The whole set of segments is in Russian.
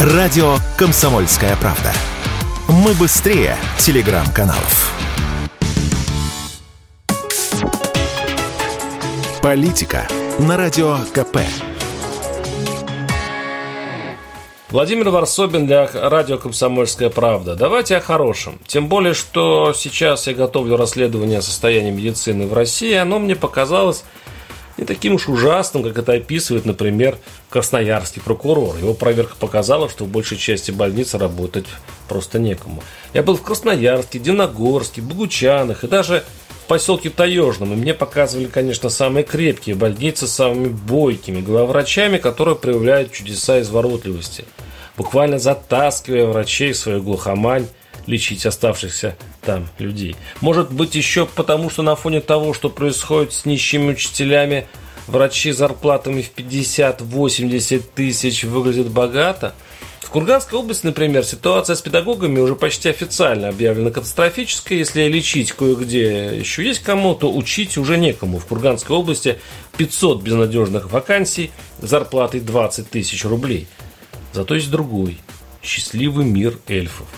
Радио «Комсомольская правда». Мы быстрее телеграм-каналов. Политика на Радио КП. Владимир Варсобин для радио «Комсомольская правда». Давайте о хорошем. Тем более, что сейчас я готовлю расследование состояния медицины в России. Оно мне показалось не таким уж ужасным, как это описывает, например, красноярский прокурор. Его проверка показала, что в большей части больницы работать просто некому. Я был в Красноярске, Диногорске, Богучанах и даже в поселке Таежном. И мне показывали, конечно, самые крепкие больницы с самыми бойкими главврачами, которые проявляют чудеса изворотливости – буквально затаскивая врачей в свою глухомань лечить оставшихся там людей. Может быть еще потому, что на фоне того, что происходит с нищими учителями, врачи зарплатами в 50-80 тысяч выглядят богато? В Курганской области, например, ситуация с педагогами уже почти официально объявлена катастрофической. Если лечить кое-где еще есть кому, то учить уже некому. В Курганской области 500 безнадежных вакансий зарплатой 20 тысяч рублей – Зато есть другой, счастливый мир эльфов.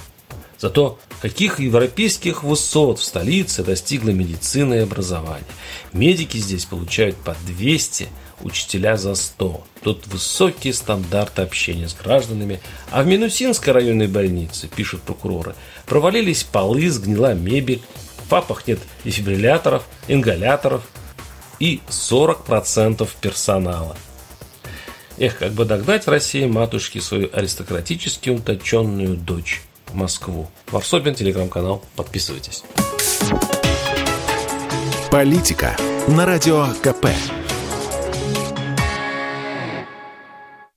Зато каких европейских высот в столице достигла медицина и образование. Медики здесь получают по 200, учителя за 100. Тут высокие стандарты общения с гражданами. А в Минусинской районной больнице, пишут прокуроры, провалились полы, сгнила мебель, в папах нет дефибрилляторов, ингаляторов и 40% персонала – Эх, как бы догнать в России матушки свою аристократически уточенную дочь Москву. Варсобин, телеграм-канал. Подписывайтесь. Политика на радио КП.